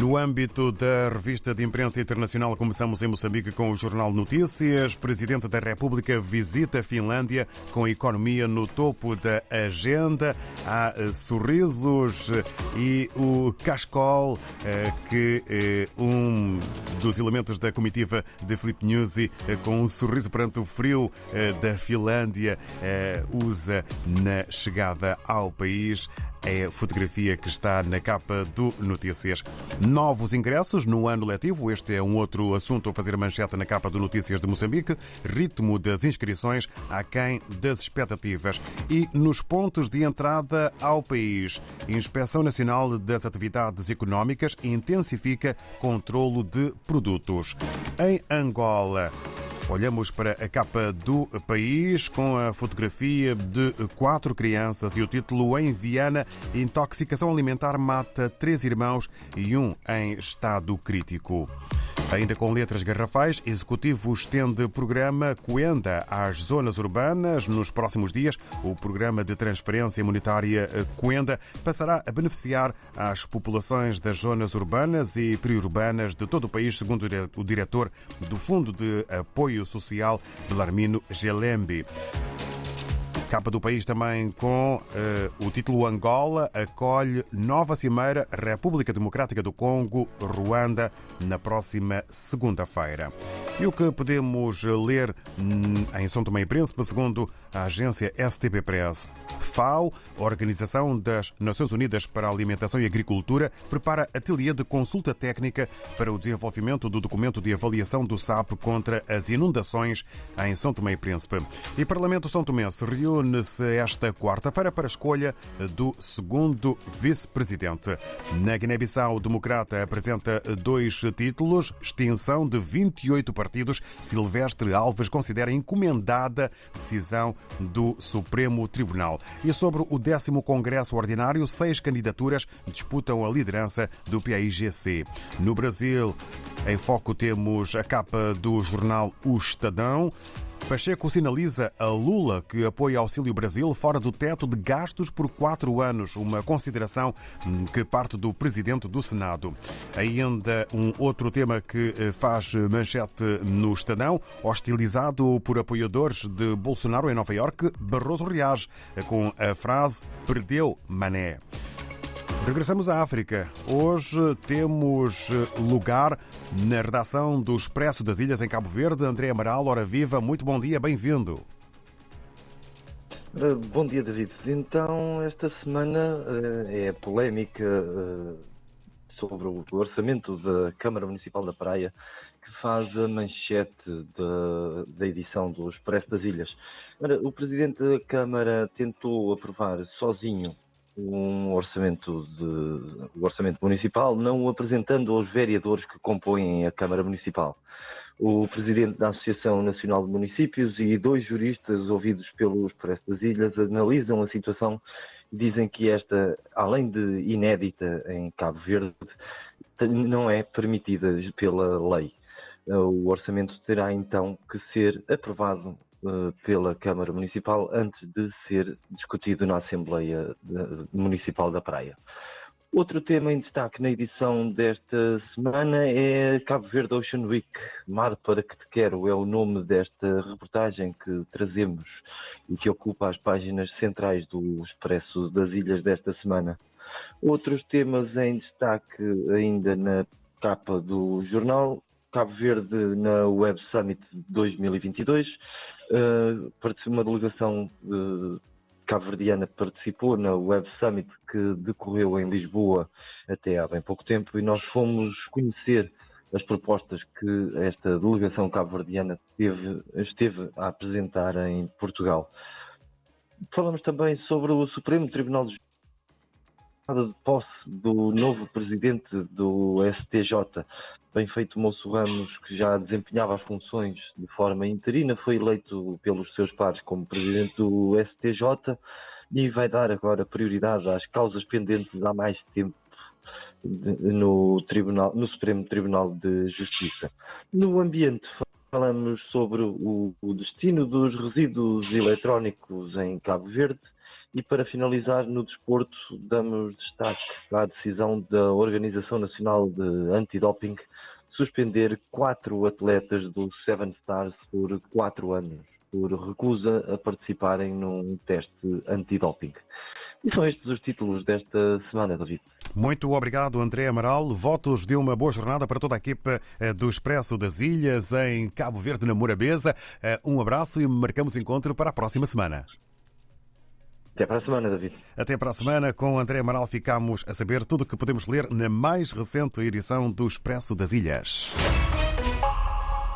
No âmbito da revista de imprensa internacional, começamos em Moçambique com o Jornal Notícias. Presidente da República visita a Finlândia com a economia no topo da agenda. Há eh, sorrisos e o cascol, eh, que um dos elementos da comitiva de Filipe Nuzzi, com um sorriso perante o frio da Finlândia, usa na chegada ao país é a fotografia que está na capa do Notícias. Novos ingressos no ano letivo. Este é um outro assunto a fazer manchete na capa do Notícias de Moçambique. Ritmo das inscrições aquém das expectativas. E nos pontos de entrada ao país, Inspeção Nacional das Atividades Económicas intensifica controlo de produtos. Em Angola, Olhamos para a capa do país com a fotografia de quatro crianças e o título em Viana: Intoxicação alimentar mata três irmãos e um em estado crítico. Ainda com letras garrafais, Executivo estende programa Coenda às zonas urbanas. Nos próximos dias, o programa de transferência monetária Coenda passará a beneficiar as populações das zonas urbanas e periurbanas de todo o país, segundo o diretor do Fundo de Apoio Social, Belarmino Gelembi. Capa do país também com uh, o título Angola acolhe nova cimeira República Democrática do Congo, Ruanda, na próxima segunda-feira. E o que podemos ler hum, em São Tomé e Príncipe, segundo a agência STP Press. FAO, Organização das Nações Unidas para a Alimentação e Agricultura, prepara ateliê de consulta técnica para o desenvolvimento do documento de avaliação do SAP contra as inundações em São Tomé e Príncipe. E o Parlamento São Tomé se reúne reúne-se esta quarta-feira para a escolha do segundo vice-presidente. Na Guiné-Bissau, o Democrata apresenta dois títulos: extinção de 28 partidos. Silvestre Alves considera encomendada decisão do Supremo Tribunal. E sobre o décimo Congresso Ordinário, seis candidaturas disputam a liderança do PAIGC. No Brasil, em foco temos a capa do jornal O Estadão. Pacheco sinaliza a Lula que apoia Auxílio Brasil fora do teto de gastos por quatro anos, uma consideração que parte do presidente do Senado. Ainda um outro tema que eh, faz manchete no Estadão, hostilizado por apoiadores de Bolsonaro em Nova Iorque, Barroso reage com a frase perdeu mané. Regressamos à África. Hoje temos lugar na redação do Expresso das Ilhas em Cabo Verde. André Amaral, hora viva, muito bom dia, bem-vindo. Bom dia, David. Então, esta semana eh, é a polémica eh, sobre o orçamento da Câmara Municipal da Praia que faz a manchete da, da edição do Expresso das Ilhas. O Presidente da Câmara tentou aprovar sozinho um orçamento, de, orçamento municipal, não o apresentando aos vereadores que compõem a Câmara Municipal. O presidente da Associação Nacional de Municípios e dois juristas ouvidos pelo Expresso das Ilhas analisam a situação e dizem que esta, além de inédita em Cabo Verde, não é permitida pela lei. O orçamento terá então que ser aprovado pela Câmara Municipal antes de ser discutido na Assembleia Municipal da Praia. Outro tema em destaque na edição desta semana é Cabo Verde Ocean Week. Mar para que te quero é o nome desta reportagem que trazemos e que ocupa as páginas centrais do Expresso das Ilhas desta semana. Outros temas em destaque ainda na capa do jornal Cabo Verde na Web Summit 2022. Uh, uma delegação uh, cabo-verdiana participou na Web Summit que decorreu em Lisboa até há bem pouco tempo e nós fomos conhecer as propostas que esta delegação cabo-verdiana esteve a apresentar em Portugal. Falamos também sobre o Supremo Tribunal de de posse do novo presidente do STJ, bem feito Moço Ramos, que já desempenhava funções de forma interina, foi eleito pelos seus pares como presidente do STJ e vai dar agora prioridade às causas pendentes há mais tempo no, tribunal, no Supremo Tribunal de Justiça. No ambiente, falamos sobre o, o destino dos resíduos eletrónicos em Cabo Verde E para finalizar, no desporto, damos destaque à decisão da Organização Nacional de Antidoping suspender quatro atletas do Seven Stars por quatro anos, por recusa a participarem num teste antidoping. E são estes os títulos desta semana, David. Muito obrigado, André Amaral. Votos de uma boa jornada para toda a equipa eh, do Expresso das Ilhas em Cabo Verde, na Morabeza. Eh, um abraço e marcamos encontro para a próxima semana. Até para a semana, David. Até para a semana. Com André Amaral ficamos a saber tudo o que podemos ler na mais recente edição do Expresso das Ilhas.